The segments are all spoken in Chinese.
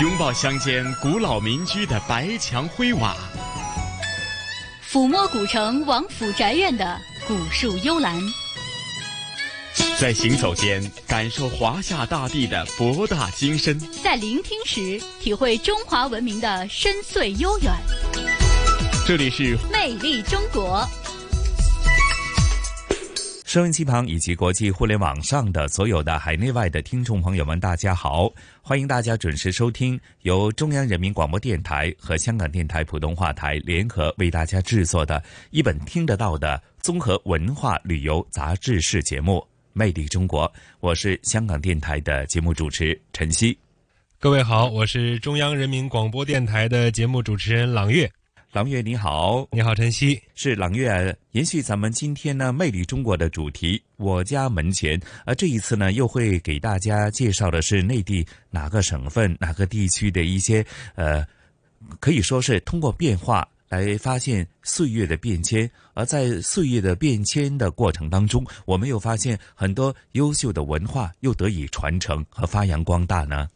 拥抱乡间古老民居的白墙灰瓦，抚摸古城王府宅院的古树幽兰，在行走间感受华夏大地的博大精深，在聆听时体会中华文明的深邃悠远。这里是魅力中国。收音机旁以及国际互联网上的所有的海内外的听众朋友们，大家好！欢迎大家准时收听由中央人民广播电台和香港电台普通话台联合为大家制作的一本听得到的综合文化旅游杂志式节目《魅力中国》。我是香港电台的节目主持陈曦。各位好，我是中央人民广播电台的节目主持人朗月。朗月你好，你好，晨曦，是朗月。延续咱们今天呢，魅力中国的主题，我家门前。而这一次呢，又会给大家介绍的是内地哪个省份、哪个地区的一些呃，可以说是通过变化来发现岁月的变迁。而在岁月的变迁的过程当中，我们又发现很多优秀的文化又得以传承和发扬光大呢。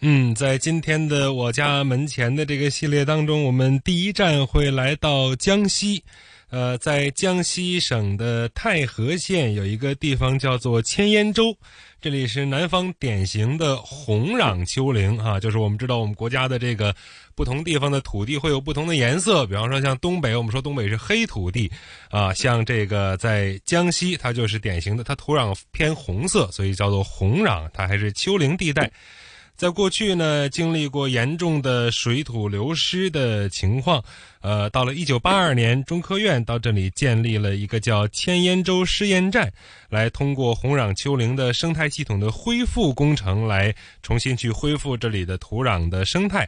嗯，在今天的我家门前的这个系列当中，我们第一站会来到江西。呃，在江西省的太和县有一个地方叫做千烟洲，这里是南方典型的红壤丘陵啊。就是我们知道，我们国家的这个不同地方的土地会有不同的颜色。比方说，像东北，我们说东北是黑土地啊。像这个在江西，它就是典型的，它土壤偏红色，所以叫做红壤，它还是丘陵地带。在过去呢，经历过严重的水土流失的情况，呃，到了一九八二年，中科院到这里建立了一个叫千烟洲试验站，来通过红壤丘陵的生态系统的恢复工程，来重新去恢复这里的土壤的生态。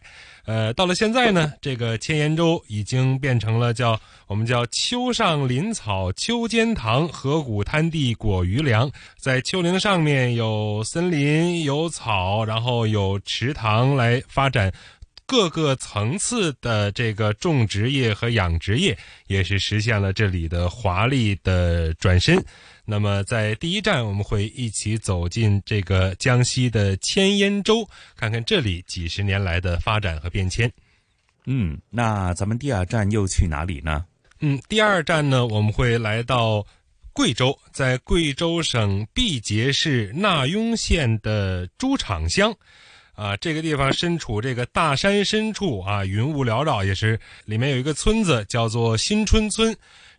呃，到了现在呢，这个千岩洲已经变成了叫我们叫丘上林草、丘间塘、河谷滩地果鱼粮，在丘陵上面有森林、有草，然后有池塘来发展各个层次的这个种植业和养殖业，也是实现了这里的华丽的转身。那么，在第一站，我们会一起走进这个江西的千烟洲，看看这里几十年来的发展和变迁。嗯，那咱们第二站又去哪里呢？嗯，第二站呢，我们会来到贵州，在贵州省毕节市纳雍县的猪场乡，啊，这个地方身处这个大山深处啊，云雾缭绕，也是里面有一个村子叫做新春村。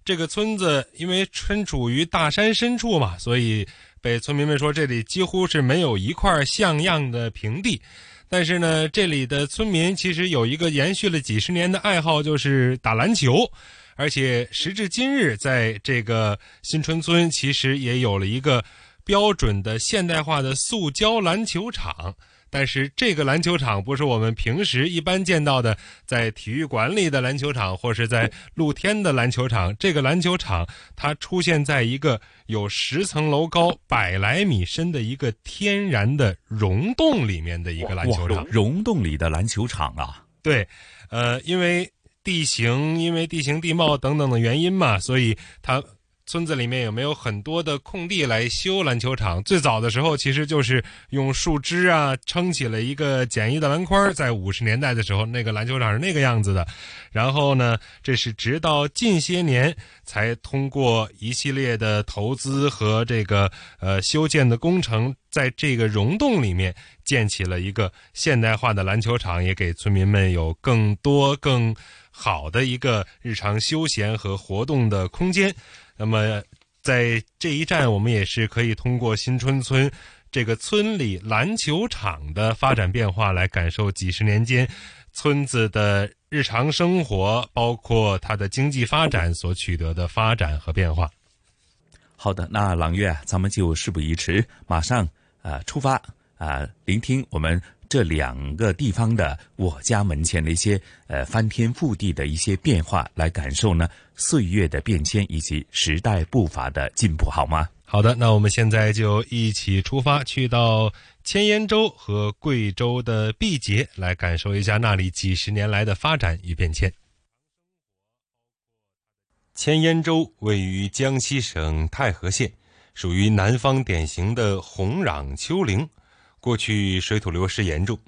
这个村子因为身处于大山深处嘛，所以被村民们说这里几乎是没有一块像样的平地。但是呢，这里的村民其实有一个延续了几十年的爱好，就是打篮球。而且时至今日，在这个新春村，其实也有了一个标准的现代化的塑胶篮球场。但是这个篮球场不是我们平时一般见到的，在体育馆里的篮球场，或是在露天的篮球场。这个篮球场它出现在一个有十层楼高、百来米深的一个天然的溶洞里面的一个篮球场。溶洞里的篮球场啊？对，呃，因为地形、因为地形地貌等等的原因嘛，所以它。村子里面有没有很多的空地来修篮球场？最早的时候，其实就是用树枝啊撑起了一个简易的篮筐。在五十年代的时候，那个篮球场是那个样子的。然后呢，这是直到近些年才通过一系列的投资和这个呃修建的工程，在这个溶洞里面建起了一个现代化的篮球场，也给村民们有更多更好的一个日常休闲和活动的空间。那么，在这一站，我们也是可以通过新春村这个村里篮球场的发展变化，来感受几十年间村子的日常生活，包括它的经济发展所取得的发展和变化。好的，那朗月，咱们就事不宜迟，马上啊出发啊，聆听我们。这两个地方的我家门前的一些呃翻天覆地的一些变化，来感受呢岁月的变迁以及时代步伐的进步，好吗？好的，那我们现在就一起出发，去到千烟洲和贵州的毕节，来感受一下那里几十年来的发展与变迁。千烟洲位于江西省太和县，属于南方典型的红壤丘陵。过去水土流失严重，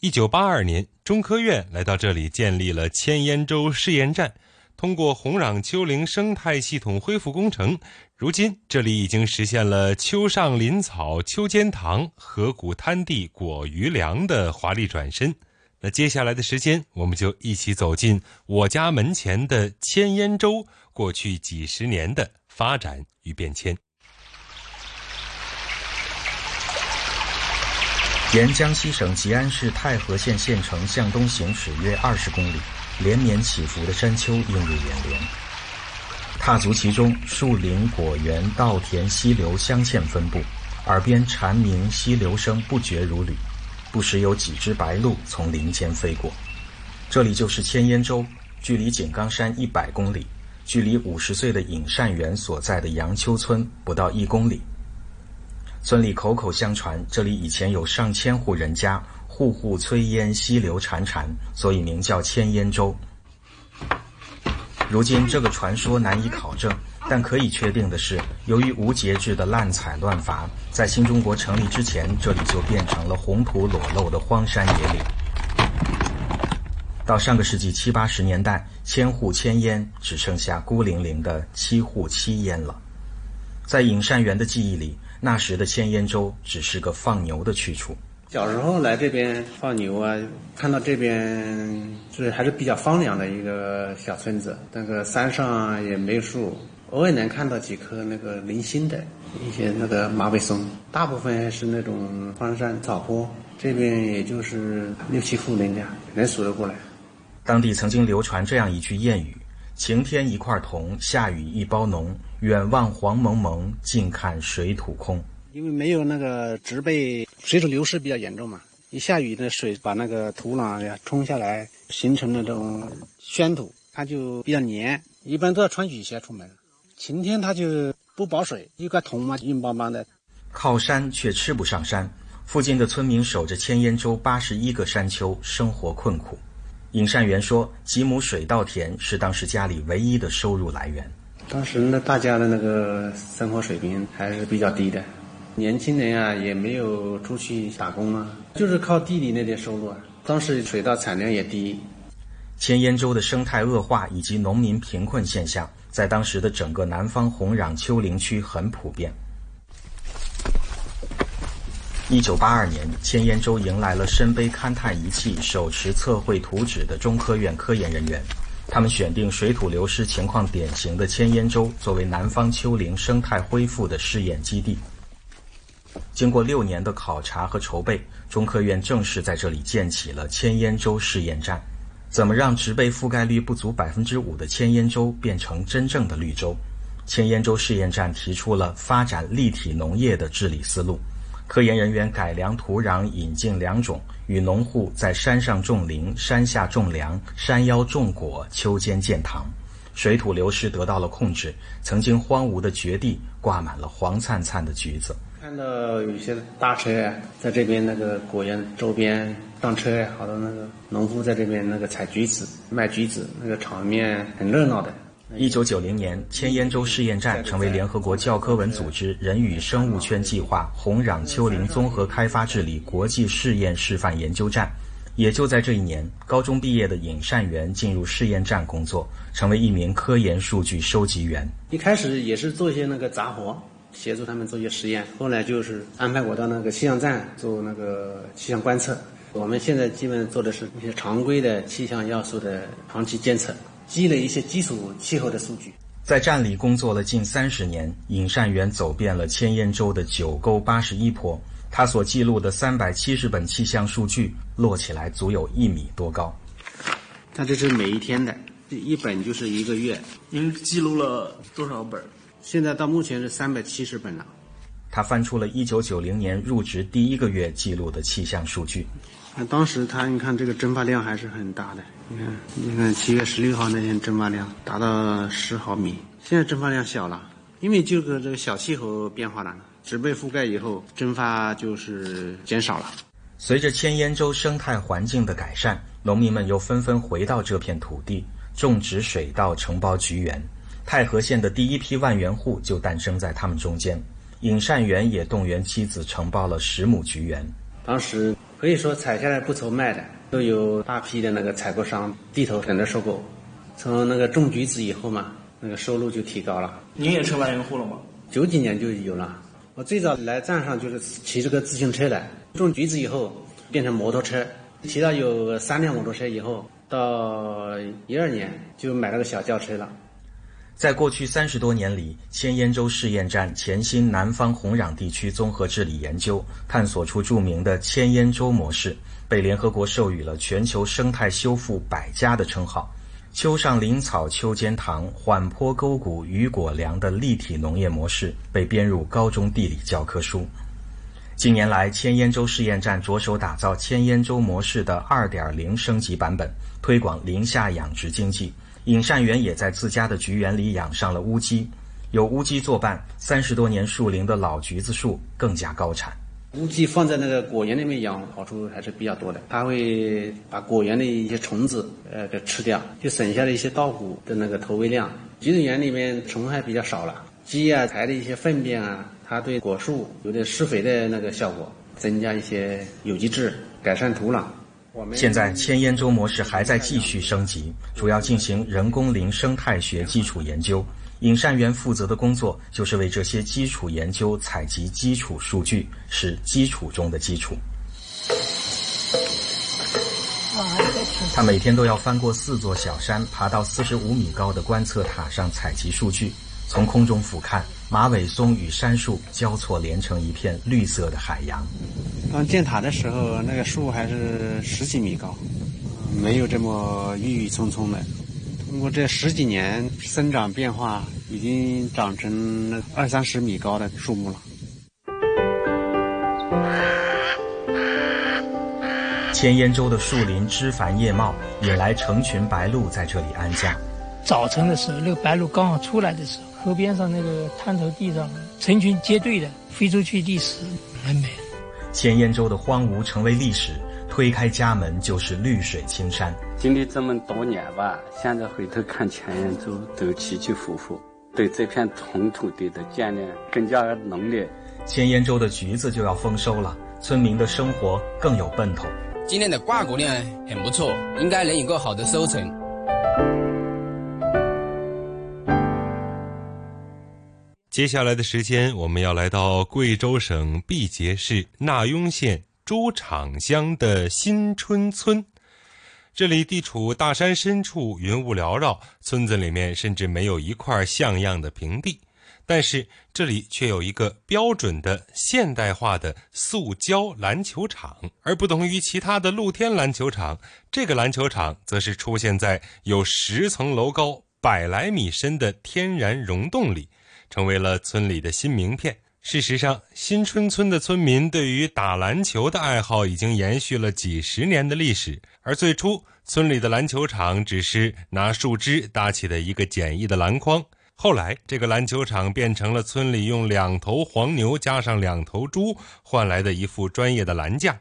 一九八二年，中科院来到这里建立了千烟洲试验站。通过红壤丘陵生态系统恢复工程，如今这里已经实现了丘上林草、丘间塘、河谷滩地、果鱼粮的华丽转身。那接下来的时间，我们就一起走进我家门前的千烟洲过去几十年的发展与变迁。沿江西省吉安市太和县县城向东行驶约二十公里。连绵起伏的山丘映入眼帘，踏足其中，树林、果园、稻田、溪流镶嵌分布，耳边蝉鸣、溪流声不绝如缕，不时有几只白鹭从林间飞过。这里就是千烟洲，距离井冈山一百公里，距离五十岁的尹善元所在的杨丘村不到一公里。村里口口相传，这里以前有上千户人家。户户炊烟，溪流潺潺，所以名叫千烟洲。如今这个传说难以考证，但可以确定的是，由于无节制的滥采乱伐，在新中国成立之前，这里就变成了红土裸露的荒山野岭。到上个世纪七八十年代，千户千烟只剩下孤零零的七户七烟了。在尹善元的记忆里，那时的千烟洲只是个放牛的去处。小时候来这边放牛啊，看到这边就是还是比较荒凉的一个小村子，那个山上也没有树，偶尔能看到几棵那个零星的一些那个马尾松，大部分是那种荒山草坡，这边也就是六七户人家能数得过来。当地曾经流传这样一句谚语：“晴天一块铜，下雨一包浓，远望黄蒙蒙，近看水土空。”因为没有那个植被，水土流失比较严重嘛。一下雨，的水把那个土壤呀冲下来，形成了这种宣土，它就比较黏。一般都要穿雨鞋出门。晴天它就不保水，一块铜嘛，硬邦邦的。靠山却吃不上山，附近的村民守着千烟洲八十一个山丘，生活困苦。尹善元说：“几亩水稻田是当时家里唯一的收入来源。当时呢，大家的那个生活水平还是比较低的。”年轻人啊，也没有出去打工啊，就是靠地里那点收入啊。当时水稻产量也低，千烟洲的生态恶化以及农民贫困现象，在当时的整个南方红壤丘陵区很普遍。一九八二年，千烟洲迎来了身背勘探仪器、手持测绘图纸的中科院科研人员，他们选定水土流失情况典型的千烟洲作为南方丘陵生态恢复的试验基地。经过六年的考察和筹备，中科院正式在这里建起了千烟洲试验站。怎么让植被覆盖率不足百分之五的千烟洲变成真正的绿洲？千烟洲试验站提出了发展立体农业的治理思路。科研人员改良土壤，引进良种，与农户在山上种林、山下种粮、山腰种果、秋间建塘，水土流失得到了控制。曾经荒芜的绝地挂满了黄灿灿的橘子。看到有些大车在这边那个果园周边上车，好多那个农夫在这边那个采橘子、卖橘子，那个场面很热闹的。一九九零年，千烟洲试验站成为联合国教科文组织人与生物圈计划红壤丘陵综合开发治理国际试验示范研究站。也就在这一年，高中毕业的尹善元进入试验站工作，成为一名科研数据收集员。一开始也是做一些那个杂活。协助他们做一些实验，后来就是安排我到那个气象站做那个气象观测。我们现在基本做的是一些常规的气象要素的长期监测，积累一些基础气候的数据。在站里工作了近三十年，尹善元走遍了千烟州的九沟八十一坡，他所记录的三百七十本气象数据摞起来足有一米多高。他这是每一天的，一本就是一个月。您记录了多少本？现在到目前是三百七十本了。他翻出了一九九零年入职第一个月记录的气象数据。那当时它，你看这个蒸发量还是很大的。你看，你看七月十六号那天蒸发量达到十毫米。现在蒸发量小了，因为这个这个小气候变化了，植被覆盖以后蒸发就是减少了。随着千烟洲生态环境的改善，农民们又纷纷回到这片土地种植水稻，承包菊园。太和县的第一批万元户就诞生在他们中间。尹善元也动员妻子承包了十亩菊园。当时可以说采下来不愁卖的，都有大批的那个采购商低头等着收购。从那个种橘子以后嘛，那个收入就提高了。您也成万元户了吗？九几年就有了。我最早来站上就是骑这个自行车来，种橘子以后变成摩托车，骑到有三辆摩托车以后，到一二年就买了个小轿车了。在过去三十多年里，千烟洲试验站潜心南方红壤地区综合治理研究，探索出著名的千烟洲模式，被联合国授予了全球生态修复百家的称号。丘上林草秋间塘，缓坡沟谷雨果粮的立体农业模式被编入高中地理教科书。近年来，千烟洲试验站着手打造千烟洲模式的2.0升级版本，推广林下养殖经济。尹善元也在自家的菊园里养上了乌鸡，有乌鸡作伴，三十多年树龄的老橘子树更加高产。乌鸡放在那个果园里面养，好处还是比较多的。它会把果园的一些虫子，呃，给吃掉，就省下了一些稻谷的那个投喂量。橘子园里面虫害比较少了，鸡啊排的一些粪便啊，它对果树有点施肥的那个效果，增加一些有机质，改善土壤。现在千烟洲模式还在继续升级，主要进行人工林生态学基础研究。尹善元负责的工作就是为这些基础研究采集基础数据，是基础中的基础。他每天都要翻过四座小山，爬到四十五米高的观测塔上采集数据。从空中俯瞰，马尾松与杉树交错连成一片绿色的海洋。刚建塔的时候，那个树还是十几米高，没有这么郁郁葱葱的。通过这十几年生长变化，已经长成二三十米高的树木了。千烟洲的树林枝繁叶茂，引来成群白鹭在这里安家。早晨的时候，那个白鹭刚好出来的时候，河边上那个滩头地上，成群结队的飞出去觅食，很美。千烟洲的荒芜成为历史。推开家门就是绿水青山。经历这么多年吧，现在回头看千烟洲，都起起伏伏，对这片红土地的眷恋更加浓烈。千烟洲的橘子就要丰收了，村民的生活更有奔头。今年的瓜果量很不错，应该能有个好的收成。接下来的时间，我们要来到贵州省毕节市纳雍县。朱场乡的新春村，这里地处大山深处，云雾缭绕，村子里面甚至没有一块像样的平地，但是这里却有一个标准的现代化的塑胶篮球场。而不同于其他的露天篮球场，这个篮球场则是出现在有十层楼高、百来米深的天然溶洞里，成为了村里的新名片。事实上，新春村的村民对于打篮球的爱好已经延续了几十年的历史。而最初，村里的篮球场只是拿树枝搭起的一个简易的篮筐。后来，这个篮球场变成了村里用两头黄牛加上两头猪换来的一副专业的篮架。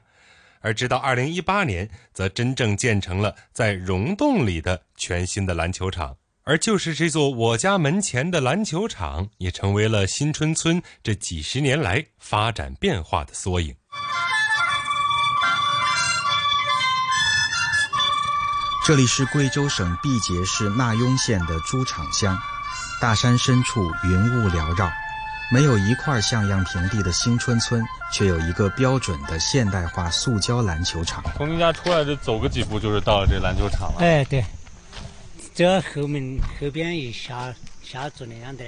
而直到2018年，则真正建成了在溶洞里的全新的篮球场。而就是这座我家门前的篮球场，也成为了新春村这几十年来发展变化的缩影。这里是贵州省毕节市纳雍县的猪场乡，大山深处云雾缭绕，没有一块像样平地的新春村，却有一个标准的现代化塑胶篮球场。从您家出来就走个几步，就是到了这篮球场了。哎，对。这后面后边一下下住那样的。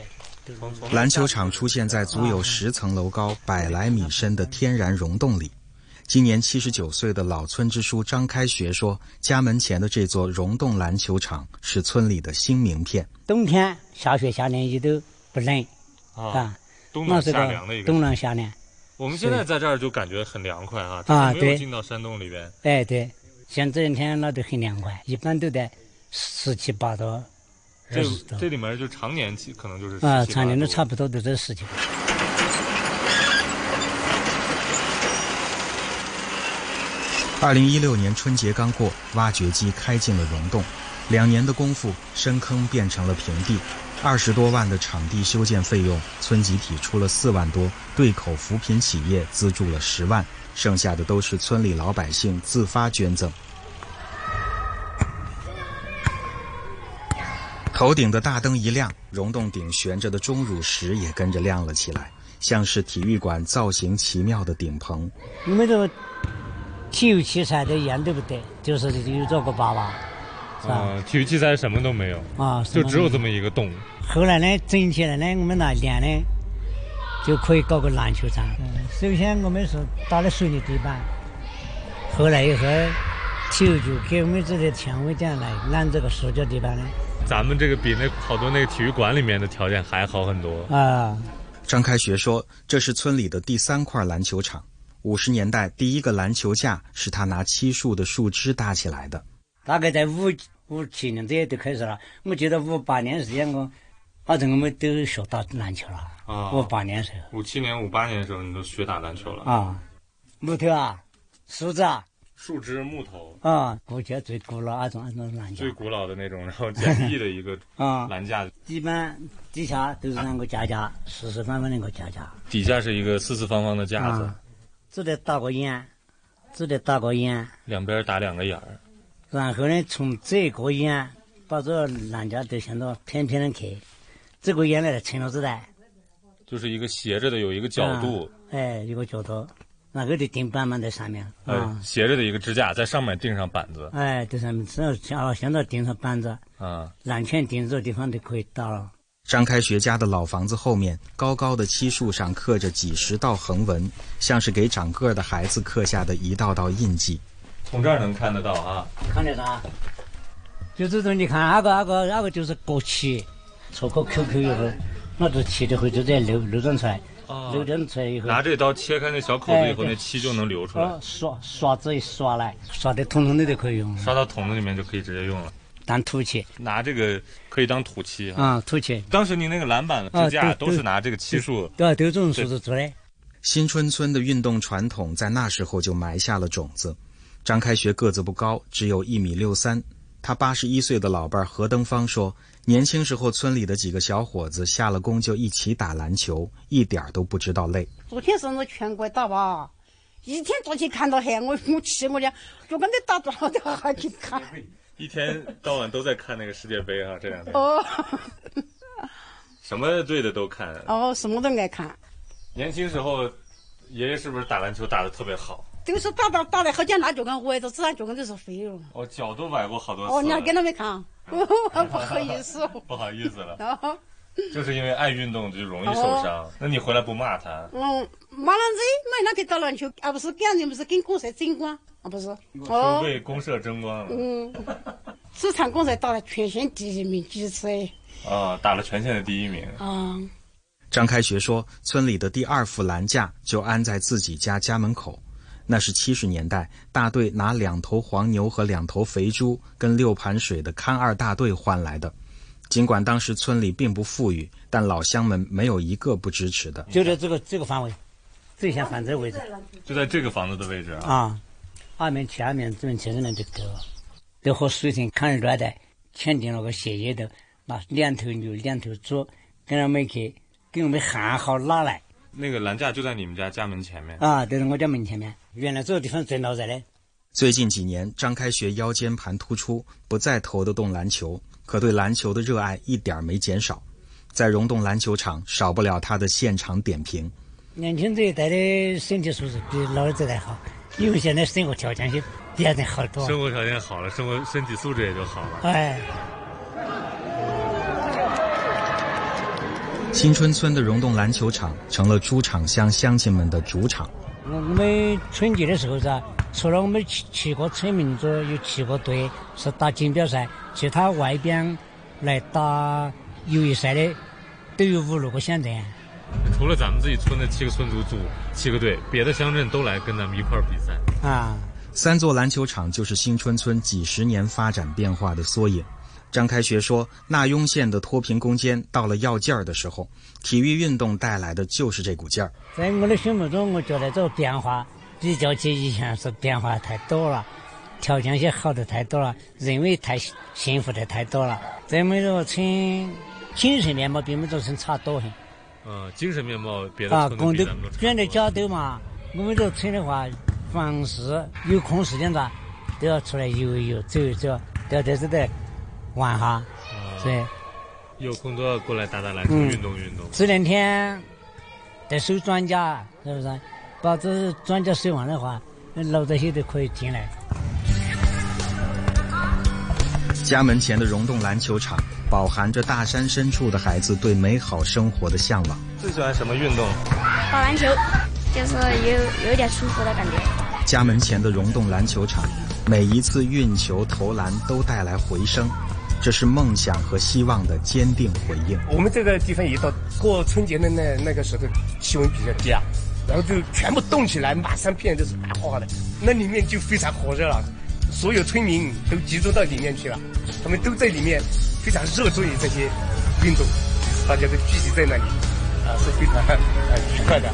篮球场出现在足有十层楼高、百来米深的天然溶洞里。今年七十九岁的老村支书张开学说：“家门前的这座溶洞篮球场是村里的新名片。冬天下雪下凉也都不冷啊，冬暖夏凉的一个冬暖夏凉。我们现在在这儿就感觉很凉快啊，啊，对，进到山洞里边。哎，对，像这两天那都很凉快，一般都在。十七八的，这这里面就常年期可能就是啊，常年都差不多都在十七。二零一六年春节刚过，挖掘机开进了溶洞，两年的功夫，深坑变成了平地。二十多万的场地修建费用，村集体出了四万多，对口扶贫企业资助了十万，剩下的都是村里老百姓自发捐赠。头顶的大灯一亮，溶洞顶悬着的钟乳石也跟着亮了起来，像是体育馆造型奇妙的顶棚。我们这个体育器材都一样都不对，就是有这个爸爸。啊，体育器材什么都没有啊，就只有这么一个洞。后来呢，整起来呢，我们那练呢，就可以搞个篮球场。嗯，首先我们是打的水泥地板，后来以后，体育局给我们这些钱委讲来揽这个塑胶地板的。咱们这个比那好多那个体育馆里面的条件还好很多啊。张开学说，这是村里的第三块篮球场。五十年代第一个篮球架是他拿漆树的树枝搭起来的。大概在五五七年这些就开始了。我记得五八年时间我，反正我们都学打篮球了。啊。五八年时候。五七年、五八年的时候，你都学打篮球了。啊。木头啊，树子啊。树枝、木头啊，估计最古老那种那种栏架，最古老的那种，然后简易的一个 啊栏架，一般底下都是那个架架，四四方方的一个架架，底下是一个四四方方的架子，这里打个眼，这里打个眼，两边打两个眼儿，然后呢，从这个眼把这个篮架都向到偏偏的去，这个眼来撑了子的，就是一个斜着的，有一个角度，哎，一个角度。那个得钉板嘛，在上面。嗯，斜着的一个支架，在上面钉上板子。哎，在上面，只要像现在钉上板子。啊，篮圈钉这地方就可以打了。张开学家的老房子后面，高高的漆树上刻着几十道横纹，像是给长个的孩子刻下的一道道印记。从这儿能看得到啊？看得到。就这种，你看那个那个那个就是国旗，戳个 QQ 以后，那个漆就会就在流流转出来。流点出来以后，拿这刀切开那小口子以后，那漆就能流出来。刷刷子一刷来，刷的桶桶的都可以用。刷到桶子里面就可以直接用了，当土漆。拿这个可以当土漆啊，土漆。当时你那个篮板支架都是拿这个漆树，对，都这种树子做的。新春村的运动传统在那时候就埋下了种子。张开学个子不高，只有一米六三。他八十一岁的老伴何登芳说。年轻时候，村里的几个小伙子下了工就一起打篮球，一点都不知道累。昨天是我全国打吧，一天做起看到黑，我我气我俩，就跟你打多少条还去看。一天到晚都在看那个世界杯啊，这两天。哦。什么队的都看。哦，什么都爱看。年轻时候，爷爷是不是打篮球打的特别好？都是打打打的好像拿脚跟崴着，自然脚跟都是飞了。哦，脚都崴过好多次。哦，你还跟他们看？不好意思，不好意思了。就是因为爱运动就容易受伤。那你回来不骂他？嗯，骂人子，那他去打篮球，而不是给人不是跟公社争光啊？不是。哦。为公社争光了。嗯。这场公社打了全县第一名几次？啊，打了全县的第一名。啊。张开学说，村里的第二副篮架就安在自己家家门口。那是七十年代，大队拿两头黄牛和两头肥猪跟六盘水的看二大队换来的。尽管当时村里并不富裕，但老乡们没有一个不支持的。就在这个这个范围，最先反这个位置，就在这个房子的位置啊。啊，二面去二面，这边去这边就够了。都和水田看二专的签订了个协议的，那两头牛两头猪，跟他们去给我们喊好拉来。那个栏架就在你们家家门前面啊，就在我家门前面。原来这个地方最闹热的。最近几年，张开学腰间盘突出，不再投得动篮球，可对篮球的热爱一点没减少。在溶洞篮球场，少不了他的现场点评。年轻这一代的身体素质比老一代好，因为现在生活条件也变得好多。生活条件好了，生活身体素质也就好了。哎。新春村的溶洞篮球场成了猪场乡乡亲们的主场。我们春节的时候噻，除了我们七七个村民组有七个队是打锦标赛，其他外边来打友谊赛的都有五六个乡镇。除了咱们自己村的七个村组组七个队，别的乡镇都来跟咱们一块儿比赛。啊，三座篮球场就是新春村几十年发展变化的缩影。张开学说：“纳雍县的脱贫攻坚到了要劲儿的时候，体育运动带来的就是这股劲儿。在我的心目中，我觉得这个变化比较起以前是变化太多了，条件也好的太多了，人为太幸福的太多了。咱们这个村精神面貌比我们这村差多很。嗯，精神面貌别的村都比咱们都差。啊，的家都嘛，我们这个村的话，凡是有空时间的，都要出来游一游、走一走，都要在这里玩哈。对，有空都要过来打打篮球，嗯运动运动。这两天得收庄稼，是不是？把这庄稼收完的话，那老这些都可以进来。家门前的溶洞篮球场，饱含着大山深处的孩子对美好生活的向往。最喜欢什么运动？打篮球，就是有有点舒服的感觉。家门前的溶洞篮球场，每一次运球投篮都带来回声，这是梦想和希望的坚定回应。我们这个地方一到过春节的那那个时候，气温比较低啊，然后就全部冻起来，满山遍野都是白花花的，那里面就非常火热了。所有村民都集中到里面去了，他们都在里面非常热衷于这些运动，大家都聚集在那里，啊，是非常呃愉快的。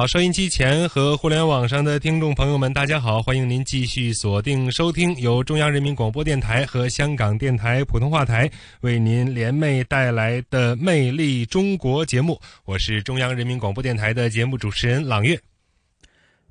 好，收音机前和互联网上的听众朋友们，大家好，欢迎您继续锁定收听由中央人民广播电台和香港电台普通话台为您联袂带来的《魅力中国》节目，我是中央人民广播电台的节目主持人朗月。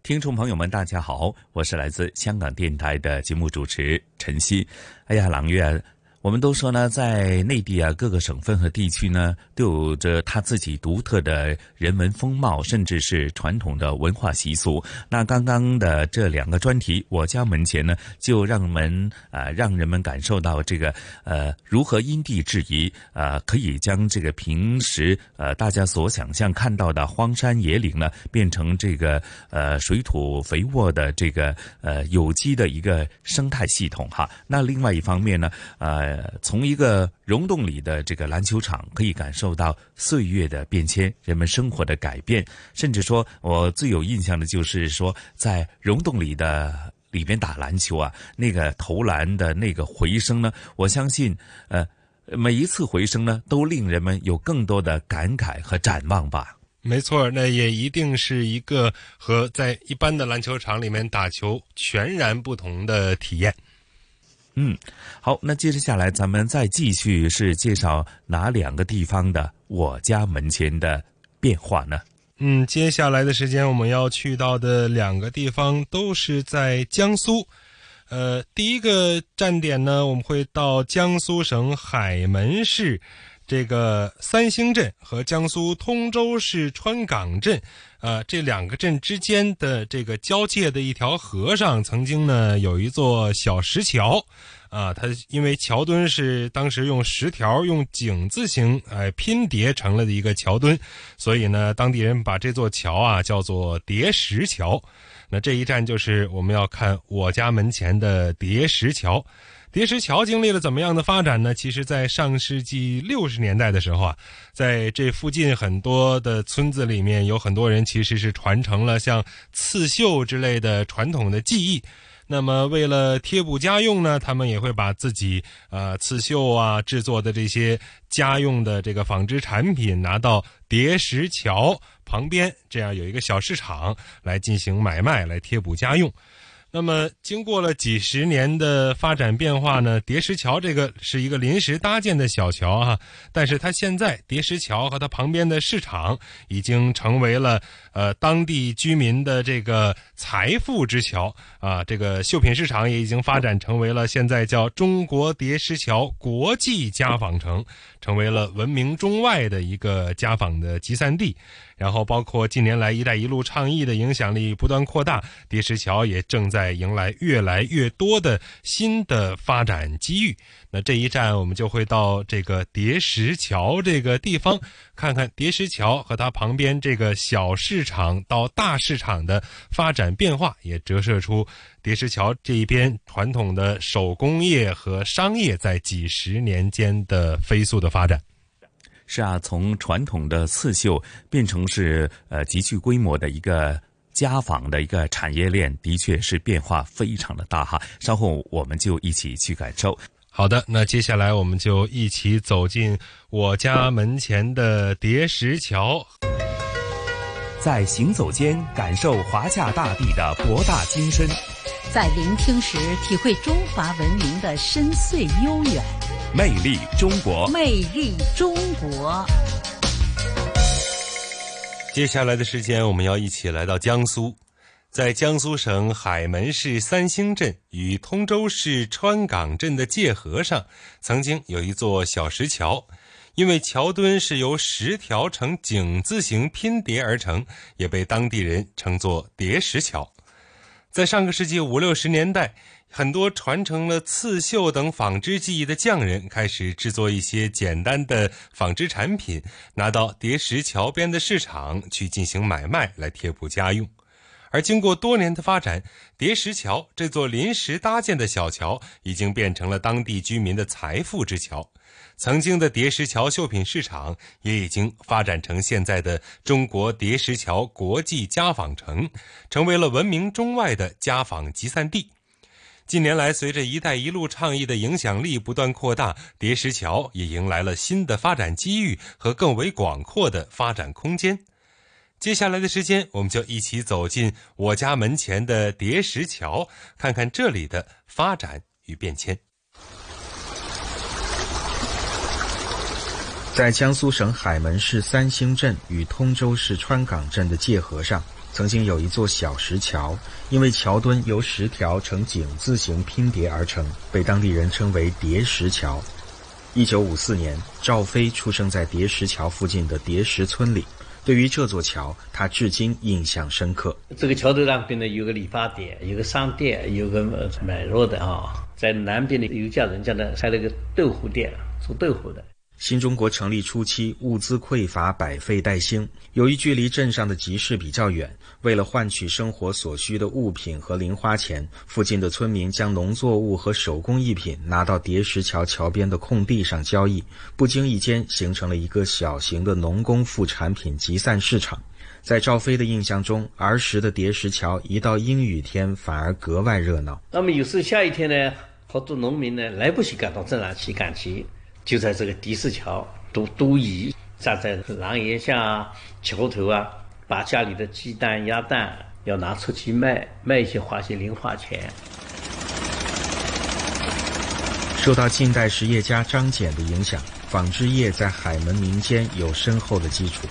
听众朋友们，大家好，我是来自香港电台的节目主持陈曦。哎呀，朗月。我们都说呢，在内地啊，各个省份和地区呢，都有着他自己独特的人文风貌，甚至是传统的文化习俗。那刚刚的这两个专题，我家门前呢，就让门啊、呃，让人们感受到这个呃，如何因地制宜啊、呃，可以将这个平时呃大家所想象看到的荒山野岭呢，变成这个呃水土肥沃的这个呃有机的一个生态系统哈。那另外一方面呢，呃。呃，从一个溶洞里的这个篮球场，可以感受到岁月的变迁，人们生活的改变。甚至说，我最有印象的就是说，在溶洞里的里边打篮球啊，那个投篮的那个回声呢，我相信，呃，每一次回声呢，都令人们有更多的感慨和展望吧。没错，那也一定是一个和在一般的篮球场里面打球全然不同的体验。嗯，好，那接着下来，咱们再继续是介绍哪两个地方的我家门前的变化呢？嗯，接下来的时间我们要去到的两个地方都是在江苏。呃，第一个站点呢，我们会到江苏省海门市这个三星镇和江苏通州市川港镇。呃，这两个镇之间的这个交界的一条河上，曾经呢有一座小石桥，啊，它因为桥墩是当时用石条用井字形哎拼叠成了的一个桥墩，所以呢当地人把这座桥啊叫做叠石桥。那这一站就是我们要看我家门前的叠石桥。叠石桥经历了怎么样的发展呢？其实，在上世纪六十年代的时候啊，在这附近很多的村子里面，有很多人其实是传承了像刺绣之类的传统的技艺。那么，为了贴补家用呢，他们也会把自己呃刺绣啊制作的这些家用的这个纺织产品拿到叠石桥旁边，这样有一个小市场来进行买卖，来贴补家用。那么，经过了几十年的发展变化呢，叠石桥这个是一个临时搭建的小桥哈，但是它现在叠石桥和它旁边的市场已经成为了呃当地居民的这个财富之桥啊，这个绣品市场也已经发展成为了现在叫中国叠石桥国际家纺城，成为了闻名中外的一个家纺的集散地。然后，包括近年来“一带一路”倡议的影响力不断扩大，叠石桥也正在迎来越来越多的新的发展机遇。那这一站，我们就会到这个叠石桥这个地方，看看叠石桥和它旁边这个小市场到大市场的发展变化，也折射出叠石桥这一边传统的手工业和商业在几十年间的飞速的发展。是啊，从传统的刺绣变成是呃极具规模的一个家纺的一个产业链，的确是变化非常的大哈。稍后我们就一起去感受。好的，那接下来我们就一起走进我家门前的叠石桥，在行走间感受华夏大地的博大精深，在聆听时体会中华文明的深邃悠远。魅力中国，魅力中国。接下来的时间，我们要一起来到江苏。在江苏省海门市三星镇与通州市川港镇的界河上，曾经有一座小石桥，因为桥墩是由石条呈井字形拼叠而成，也被当地人称作叠石桥。在上个世纪五六十年代，很多传承了刺绣等纺织技艺的匠人开始制作一些简单的纺织产品，拿到叠石桥边的市场去进行买卖，来贴补家用。而经过多年的发展，叠石桥这座临时搭建的小桥已经变成了当地居民的财富之桥。曾经的叠石桥绣品市场也已经发展成现在的中国叠石桥国际家纺城，成为了闻名中外的家纺集散地。近年来，随着“一带一路”倡议的影响力不断扩大，叠石桥也迎来了新的发展机遇和更为广阔的发展空间。接下来的时间，我们就一起走进我家门前的叠石桥，看看这里的发展与变迁。在江苏省海门市三星镇与通州市川港镇的界河上，曾经有一座小石桥，因为桥墩由石条呈井字形拼叠而成，被当地人称为叠石桥。一九五四年，赵飞出生在叠石桥附近的叠石村里。对于这座桥，他至今印象深刻。这个桥头上边呢有个理发店，有个商店，有个买肉的啊。在南边的有家人家呢开了个豆腐店，做豆腐的。新中国成立初期，物资匮乏，百废待兴。由于距离镇上的集市比较远，为了换取生活所需的物品和零花钱，附近的村民将农作物和手工艺品拿到叠石桥桥边的空地上交易，不经意间形成了一个小型的农工副产品集散市场。在赵飞的印象中，儿时的叠石桥一到阴雨天反而格外热闹。那么有时下雨天呢，好多农民呢来不及赶到镇上去赶集。就在这个的士桥都都移，站在廊檐下、桥头啊，把家里的鸡蛋、鸭蛋要拿出去卖，卖一些花些零花钱。受到近代实业家张謇的影响，纺织业在海门民间有深厚的基础。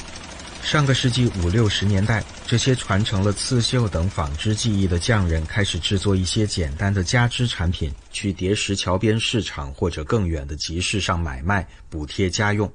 上个世纪五六十年代，这些传承了刺绣等纺织技艺的匠人开始制作一些简单的家织产品，去叠石桥边市场或者更远的集市上买卖，补贴家用。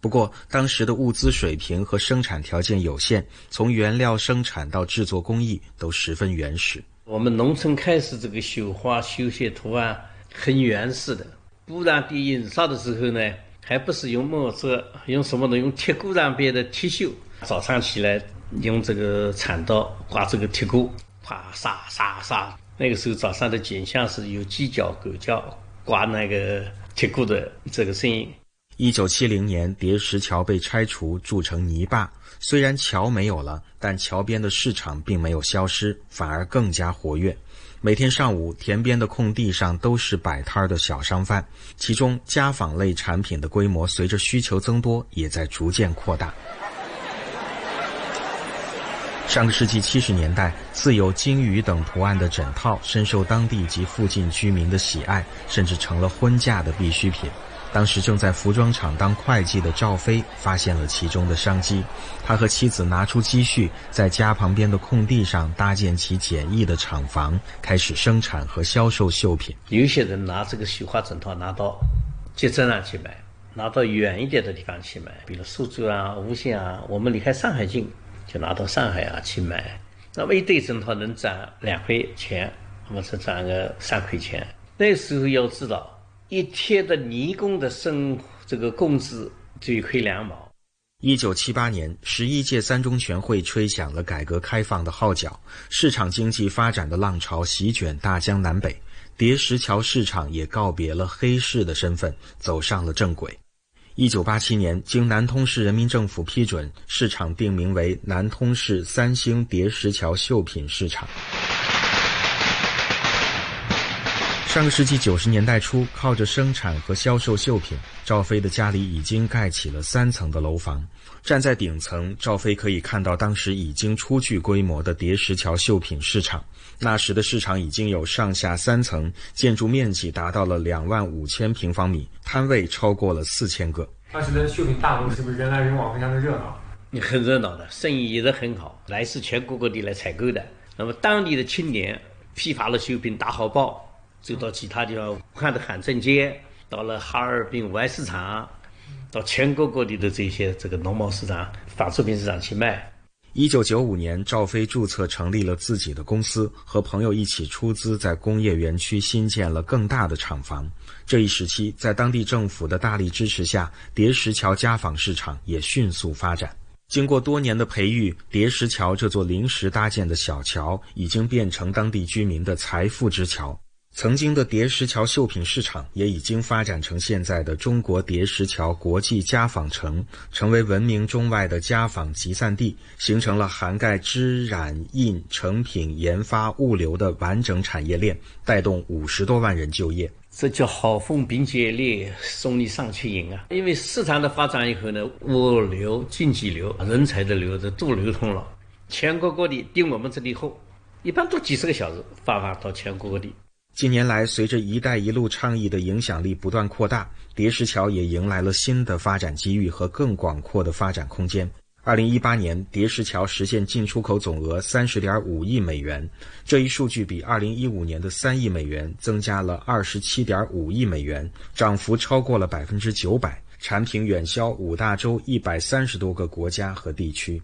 不过，当时的物资水平和生产条件有限，从原料生产到制作工艺都十分原始。我们农村开始这个绣花、绣线图案很原始的。布染地印刷的时候呢，还不是用墨汁，用什么呢？用铁箍上边的铁锈。早上起来用这个铲刀刮这个铁锅，啪沙沙沙。那个时候早上的景象是有鸡叫、狗叫，刮那个铁锅的这个声音。一九七零年，叠石桥被拆除，筑成泥坝。虽然桥没有了，但桥边的市场并没有消失，反而更加活跃。每天上午，田边的空地上都是摆摊的小商贩，其中家纺类产品的规模随着需求增多，也在逐渐扩大。上个世纪七十年代，自有金鱼等图案的枕套深受当地及附近居民的喜爱，甚至成了婚嫁的必需品。当时正在服装厂当会计的赵飞发现了其中的商机，他和妻子拿出积蓄，在家旁边的空地上搭建起简易的厂房，开始生产和销售绣品。有些人拿这个绣花枕套拿到集镇上去买，拿到远一点的地方去买，比如苏州啊、无锡啊，我们离开上海近。就拿到上海啊去买，那么一对枕头能赚两块钱，我们是赚个三块钱。那时候要知道，一天的泥工的生这个工资就亏两毛。一九七八年，十一届三中全会吹响了改革开放的号角，市场经济发展的浪潮席卷大江南北，叠石桥市场也告别了黑市的身份，走上了正轨。一九八七年，经南通市人民政府批准，市场定名为南通市三星叠石桥绣品市场。上个世纪九十年代初，靠着生产和销售绣品，赵飞的家里已经盖起了三层的楼房。站在顶层，赵飞可以看到当时已经初具规模的叠石桥绣品市场。那时的市场已经有上下三层，建筑面积达到了两万五千平方米，摊位超过了四千个。当时的绣品大楼是不是人来人往，非常的热闹？很热闹的，生意一直很好，来自全国各地来采购的。那么当地的青年批发了绣品打好报，走到其他地方，武汉的汉正街，到了哈尔滨五爱市场。到全国各地的这些这个农贸市场、纺织品市场去卖。一九九五年，赵飞注册成立了自己的公司，和朋友一起出资在工业园区新建了更大的厂房。这一时期，在当地政府的大力支持下，叠石桥家纺市场也迅速发展。经过多年的培育，叠石桥这座临时搭建的小桥，已经变成当地居民的财富之桥。曾经的叠石桥绣品市场也已经发展成现在的中国叠石桥国际家纺城，成为闻名中外的家纺集散地，形成了涵盖织染印成品研发物流的完整产业链，带动五十多万人就业。这叫好风凭借力，送你上去迎啊！因为市场的发展以后呢，物流、经济流、人才的流这都流通了，全国各地订我们这里货，一般都几十个小时发发到全国各地。近年来，随着“一带一路”倡议的影响力不断扩大，叠石桥也迎来了新的发展机遇和更广阔的发展空间。二零一八年，叠石桥实现进出口总额三十点五亿美元，这一数据比二零一五年的三亿美元增加了二十七点五亿美元，涨幅超过了百分之九百，产品远销五大洲一百三十多个国家和地区。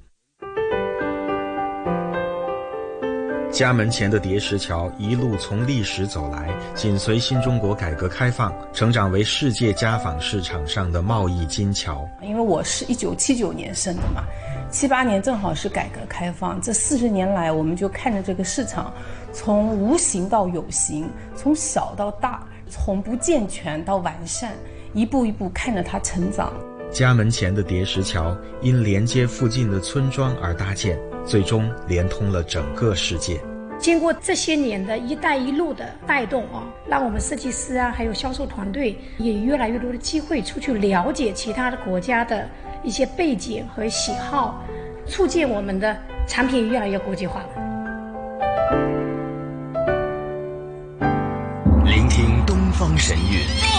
家门前的叠石桥一路从历史走来，紧随新中国改革开放，成长为世界家纺市场上的贸易金桥。因为我是一九七九年生的嘛，七八年正好是改革开放，这四十年来，我们就看着这个市场从无形到有形，从小到大，从不健全到完善，一步一步看着它成长。家门前的叠石桥因连接附近的村庄而搭建。最终连通了整个世界。经过这些年的一带一路的带动啊，让我们设计师啊，还有销售团队也越来越多的机会出去了解其他的国家的一些背景和喜好，促进我们的产品越来越国际化。聆听东方神韵。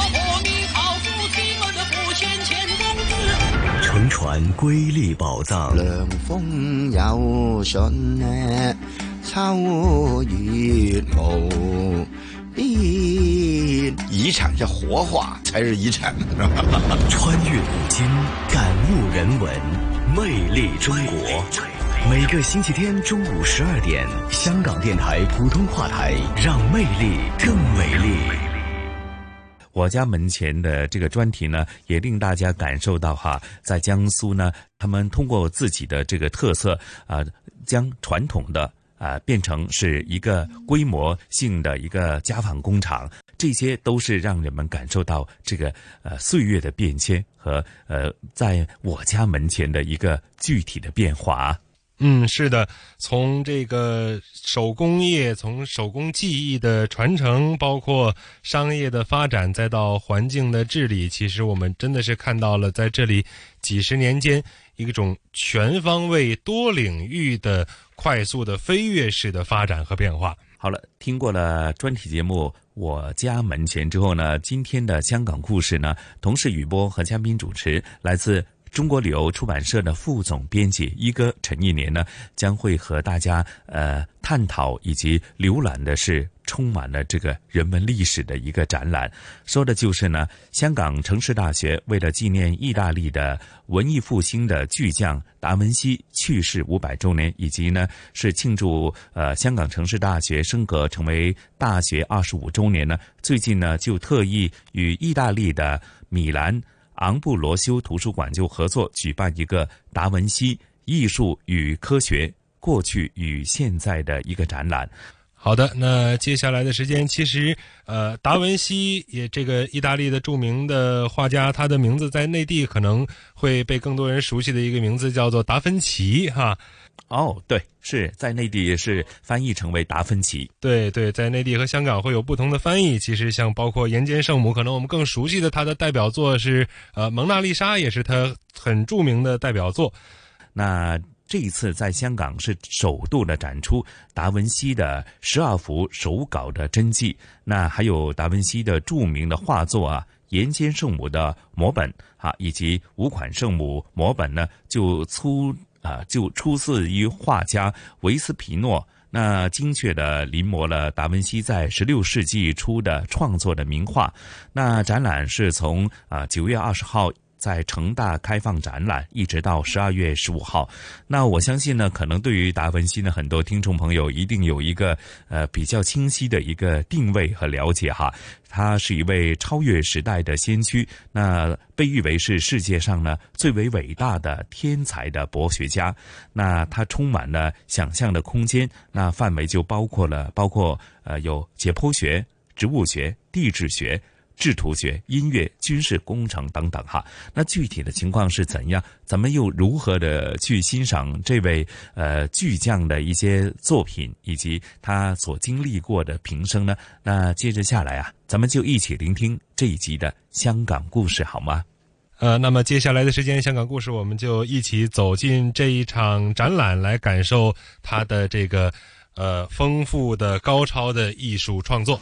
瑰丽宝藏。凉风有信呢，秋月无边。遗产要活化才是遗产。穿越古今，感悟人文，魅力中国。每个星期天中午十二点，香港电台普通话台，让魅力更美丽。我家门前的这个专题呢，也令大家感受到哈，在江苏呢，他们通过自己的这个特色啊，将传统的啊变成是一个规模性的一个家纺工厂，这些都是让人们感受到这个呃岁月的变迁和呃在我家门前的一个具体的变化。嗯，是的，从这个手工业，从手工技艺的传承，包括商业的发展，再到环境的治理，其实我们真的是看到了在这里几十年间一种全方位、多领域的快速的飞跃式的发展和变化。好了，听过了专题节目《我家门前》之后呢，今天的香港故事呢，同事雨波和嘉宾主持来自。中国旅游出版社的副总编辑一哥陈一年呢，将会和大家呃探讨以及浏览的是充满了这个人文历史的一个展览，说的就是呢，香港城市大学为了纪念意大利的文艺复兴的巨匠达文西去世五百周年，以及呢是庆祝呃香港城市大学升格成为大学二十五周年呢，最近呢就特意与意大利的米兰。昂布罗修图书馆就合作举办一个达文西艺术与科学过去与现在的一个展览。好的，那接下来的时间，其实呃，达文西也这个意大利的著名的画家，他的名字在内地可能会被更多人熟悉的一个名字叫做达芬奇哈。哦，对，是在内地也是翻译成为达芬奇。对对，在内地和香港会有不同的翻译。其实像包括《岩间圣母》，可能我们更熟悉的他的代表作是呃《蒙娜丽莎》，也是他很著名的代表作。那。这一次在香港是首度的展出达文西的十二幅手稿的真迹，那还有达文西的著名的画作啊，《岩间圣母》的摹本啊，以及五款圣母摹本呢，就出啊就出自于画家维斯皮诺，那精确的临摹了达文西在十六世纪初的创作的名画。那展览是从啊九月二十号。在成大开放展览，一直到十二月十五号。那我相信呢，可能对于达文西呢，很多听众朋友一定有一个呃比较清晰的一个定位和了解哈。他是一位超越时代的先驱，那被誉为是世界上呢最为伟大的天才的博学家。那他充满了想象的空间，那范围就包括了包括呃有解剖学、植物学、地质学。制图学、音乐、军事工程等等，哈，那具体的情况是怎样？咱们又如何的去欣赏这位呃巨匠的一些作品，以及他所经历过的平生呢？那接着下来啊，咱们就一起聆听这一集的香港故事，好吗？呃，那么接下来的时间，香港故事，我们就一起走进这一场展览，来感受他的这个呃丰富的、高超的艺术创作。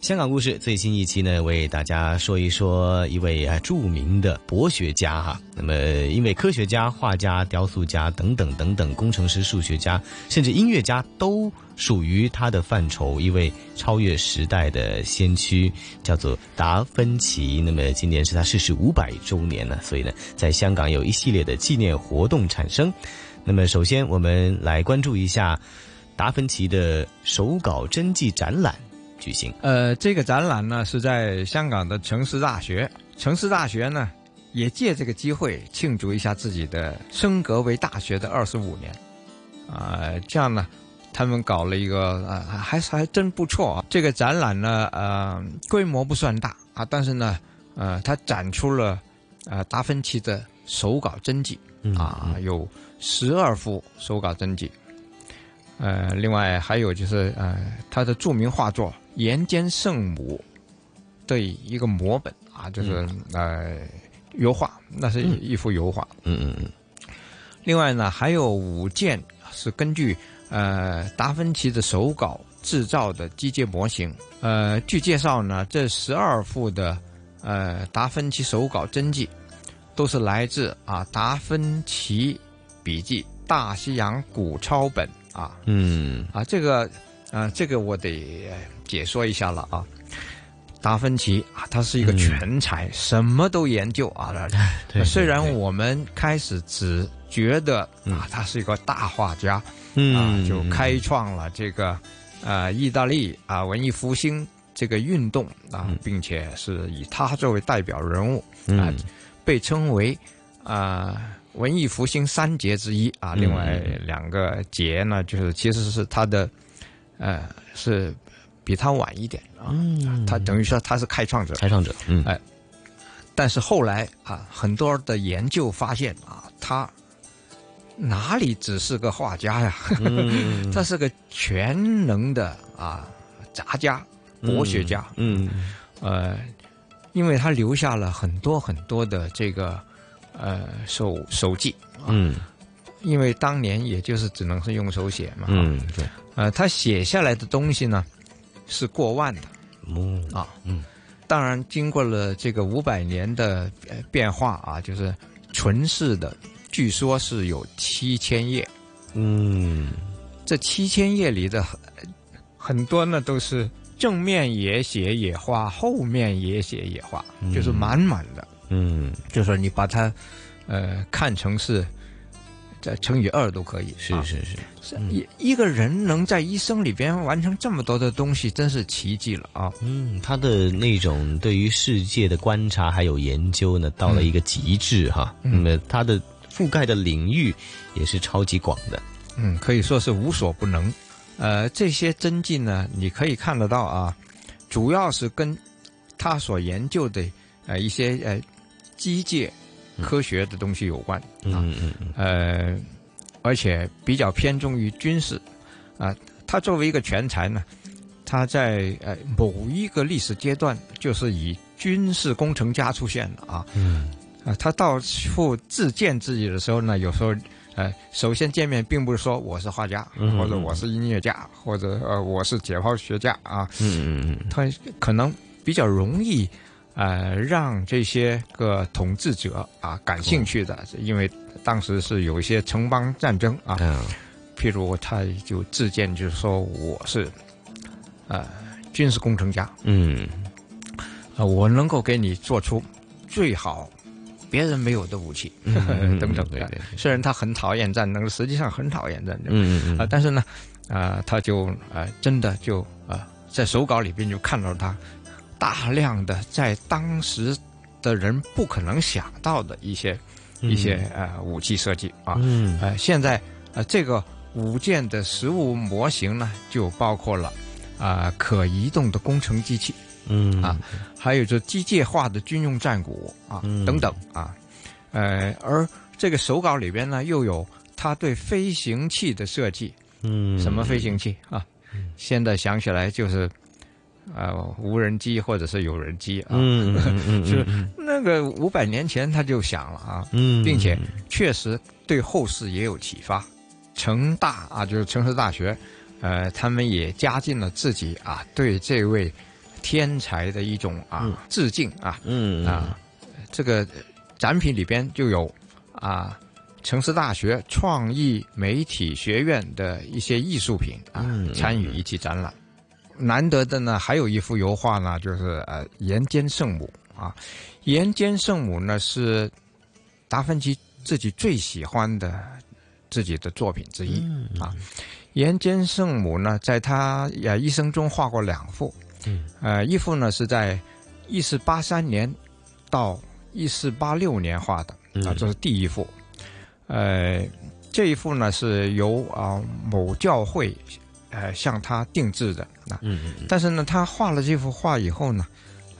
香港故事最新一期呢，为大家说一说一位啊著名的博学家哈。那么，因为科学家、画家、雕塑家等等等等，工程师、数学家，甚至音乐家都。属于他的范畴，一位超越时代的先驱，叫做达芬奇。那么今年是他逝世五百周年呢，所以呢，在香港有一系列的纪念活动产生。那么首先，我们来关注一下达芬奇的手稿真迹展览举行。呃，这个展览呢是在香港的城市大学，城市大学呢也借这个机会庆祝一下自己的升格为大学的二十五年。啊，这样呢。他们搞了一个呃，还是还真不错啊。这个展览呢，呃，规模不算大啊，但是呢，呃，它展出了呃达芬奇的手稿真迹啊，有十二幅手稿真迹。呃，另外还有就是呃，他的著名画作《岩间圣母》的一个摹本啊，就是呃油画，那是一幅油画。嗯嗯嗯。另外呢，还有五件是根据。呃，达芬奇的手稿制造的机械模型。呃，据介绍呢，这十二幅的呃达芬奇手稿真迹，都是来自啊达芬奇笔记大西洋古抄本啊。嗯。啊，这个啊，这个我得解说一下了啊。达芬奇啊，他是一个全才，什么都研究啊。虽然我们开始只觉得啊，他是一个大画家。啊，就开创了这个，呃，意大利啊文艺复兴这个运动啊，并且是以他作为代表人物啊，被称为啊文艺复兴三杰之一啊。另外两个杰呢，就是其实是他的，呃，是比他晚一点啊。他等于说他是开创者，开创者。嗯，哎，但是后来啊，很多的研究发现啊，他。哪里只是个画家呀？他是个全能的啊杂家、博学家。嗯，呃，因为他留下了很多很多的这个呃手手记。嗯，因为当年也就是只能是用手写嘛。嗯，对。呃，他写下来的东西呢是过万的。哦啊，嗯，当然经过了这个五百年的变化啊，就是纯式的。据说是有七千页，嗯，这七千页里的很很多呢都是正面也写野花，后面也写野花，就是满满的。嗯，就是你把它，呃，看成是，再乘以二都可以。是是是，一一个人能在一生里边完成这么多的东西，真是奇迹了啊！嗯，他的那种对于世界的观察还有研究呢，到了一个极致哈。那么他的覆盖的领域也是超级广的。嗯，可以说是无所不能。呃，这些真迹呢，你可以看得到啊，主要是跟他所研究的呃一些呃机械科学的东西有关。嗯嗯嗯。呃，而且比较偏重于军事啊。他作为一个全才呢，他在呃某一个历史阶段就是以军事工程家出现的啊。嗯。啊，他到处自荐自己的时候呢，有时候。呃，首先见面并不是说我是画家，或者我是音乐家，或者呃我是解剖学家啊。嗯嗯嗯，他可能比较容易，呃，让这些个统治者啊感兴趣的，因为当时是有一些城邦战争啊。嗯。譬如他就自荐，就是说我是，呃，军事工程家。嗯。啊，我能够给你做出最好。别人没有的武器，等等。对对。虽然他很讨厌战争，实际上很讨厌战争。嗯嗯啊，但是呢，啊，他就啊，真的就啊，在手稿里边就看到他大量的在当时的人不可能想到的一些一些呃武器设计啊。嗯。呃，现在呃这个五件的实物模型呢，就包括了啊可移动的工程机器。嗯啊，还有就机械化的军用战鼓啊，等等啊，呃，而这个手稿里边呢，又有他对飞行器的设计，嗯，什么飞行器啊？现在想起来就是，呃，无人机或者是有人机啊，嗯嗯 是那个五百年前他就想了啊，嗯，并且确实对后世也有启发。成大啊，就是城市大学，呃，他们也加进了自己啊，对这位。天才的一种啊，致敬啊，嗯啊，这个展品里边就有啊，城市大学创意媒体学院的一些艺术品啊，参与一起展览。难得的呢，还有一幅油画呢，就是呃，岩间圣母啊，岩间圣母呢是达芬奇自己最喜欢的自己的作品之一啊。岩间圣母呢，在他呃一生中画过两幅。嗯，呃，一幅呢是在一四八三年到一四八六年画的啊，这是第一幅。呃，这一幅呢是由啊某教会呃向他定制的啊。嗯嗯。但是呢，他画了这幅画以后呢，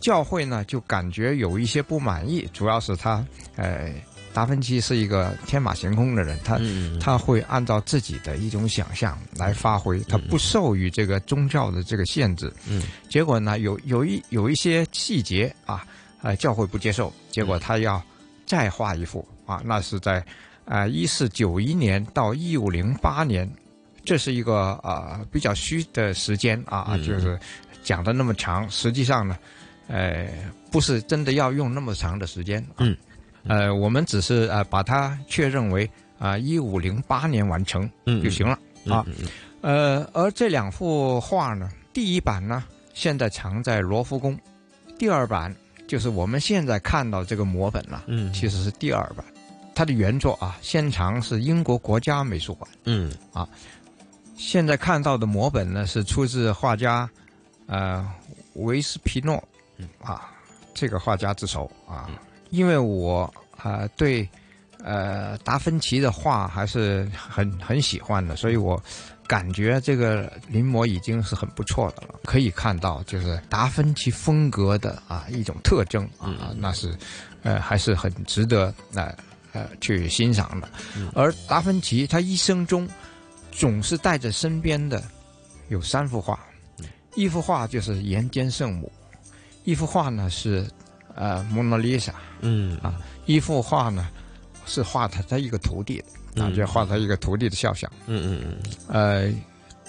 教会呢就感觉有一些不满意，主要是他呃。达芬奇是一个天马行空的人，他他会按照自己的一种想象来发挥，他不受于这个宗教的这个限制。嗯，结果呢，有有一有一些细节啊，呃，教会不接受，结果他要再画一幅啊，那是在啊一四九一年到一五零八年，这是一个啊比较虚的时间啊，就是讲的那么长，实际上呢，呃，不是真的要用那么长的时间。嗯。呃，我们只是呃把它确认为啊一五零八年完成就行了啊。呃，而这两幅画呢，第一版呢现在藏在罗浮宫，第二版就是我们现在看到这个摹本了，嗯，其实是第二版。它的原作啊，现藏是英国国家美术馆，嗯啊，现在看到的摹本呢是出自画家呃维斯皮诺，啊，这个画家之手啊。因为我啊对，呃达芬奇的画还是很很喜欢的，所以我感觉这个临摹已经是很不错的了。可以看到，就是达芬奇风格的啊一种特征啊，那是呃还是很值得呃呃去欣赏的。而达芬奇他一生中总是带着身边的有三幅画，一幅画就是《岩间圣母》，一幅画呢是。呃，蒙娜丽莎，嗯。啊，一幅画呢是画他他一个徒弟的，啊，就画他一个徒弟的肖像，嗯嗯嗯，呃，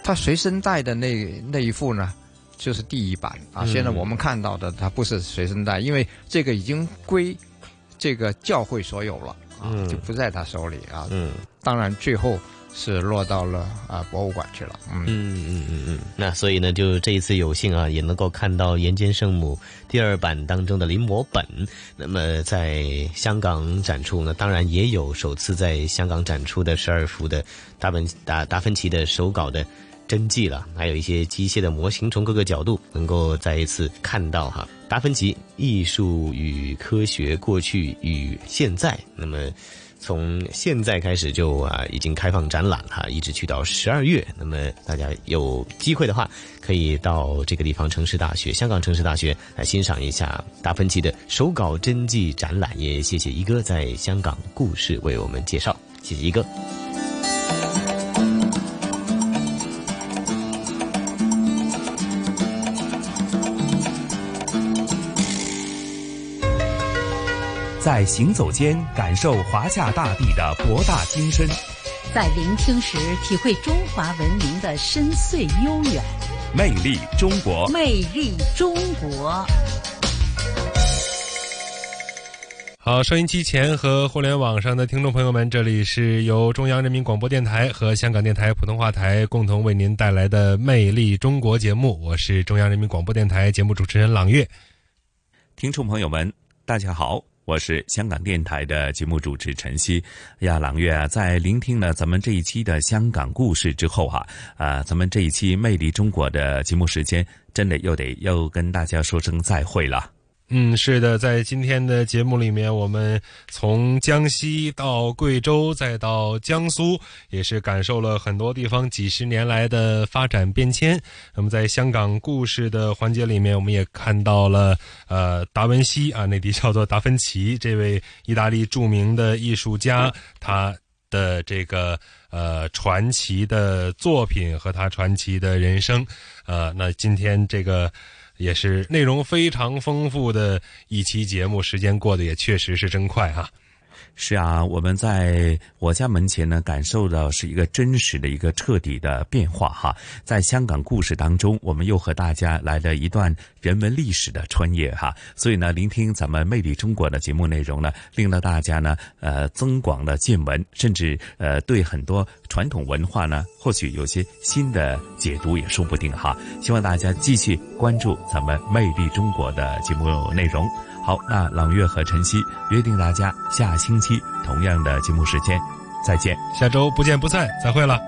他随身带的那那一幅呢，就是第一版。啊。现在我们看到的，他不是随身带，因为这个已经归这个教会所有了啊，就不在他手里啊。嗯，当然最后是落到了啊博物馆去了。嗯嗯嗯嗯嗯。那所以呢，就这一次有幸啊，也能够看到《岩间圣母》第二版当中的临摹本。那么在香港展出呢，当然也有首次在香港展出的十二幅的达本达达芬奇的手稿的。真迹了，还有一些机械的模型，从各个角度能够再一次看到哈。达芬奇艺术与科学过去与现在，那么从现在开始就啊已经开放展览哈，一直去到十二月。那么大家有机会的话，可以到这个地方城市大学，香港城市大学来欣赏一下达芬奇的手稿真迹展览。也谢谢一哥在香港故事为我们介绍，谢谢一哥。在行走间感受华夏大地的博大精深，在聆听时体会中华文明的深邃悠远。魅力中国，魅力中国。好，收音机前和互联网上的听众朋友们，这里是由中央人民广播电台和香港电台普通话台共同为您带来的《魅力中国》节目，我是中央人民广播电台节目主持人朗月。听众朋友们，大家好。我是香港电台的节目主持陈曦呀，朗月啊，在聆听了咱们这一期的香港故事之后哈，啊，咱们这一期《魅力中国》的节目时间，真的又得又跟大家说声再会了。嗯，是的，在今天的节目里面，我们从江西到贵州，再到江苏，也是感受了很多地方几十年来的发展变迁。那么，在香港故事的环节里面，我们也看到了呃达文西啊，内地叫做达芬奇这位意大利著名的艺术家，他的这个呃传奇的作品和他传奇的人生。呃，那今天这个。也是内容非常丰富的一期节目，时间过得也确实是真快哈。是啊，我们在我家门前呢，感受到是一个真实的一个彻底的变化哈。在香港故事当中，我们又和大家来了一段人文历史的穿越哈。所以呢，聆听咱们《魅力中国》的节目内容呢，令到大家呢，呃，增广了见闻，甚至呃，对很多传统文化呢，或许有些新的解读也说不定哈。希望大家继续关注咱们《魅力中国》的节目内容。好，那朗月和晨曦约定大家下星期同样的节目时间再见，下周不见不散，再会了。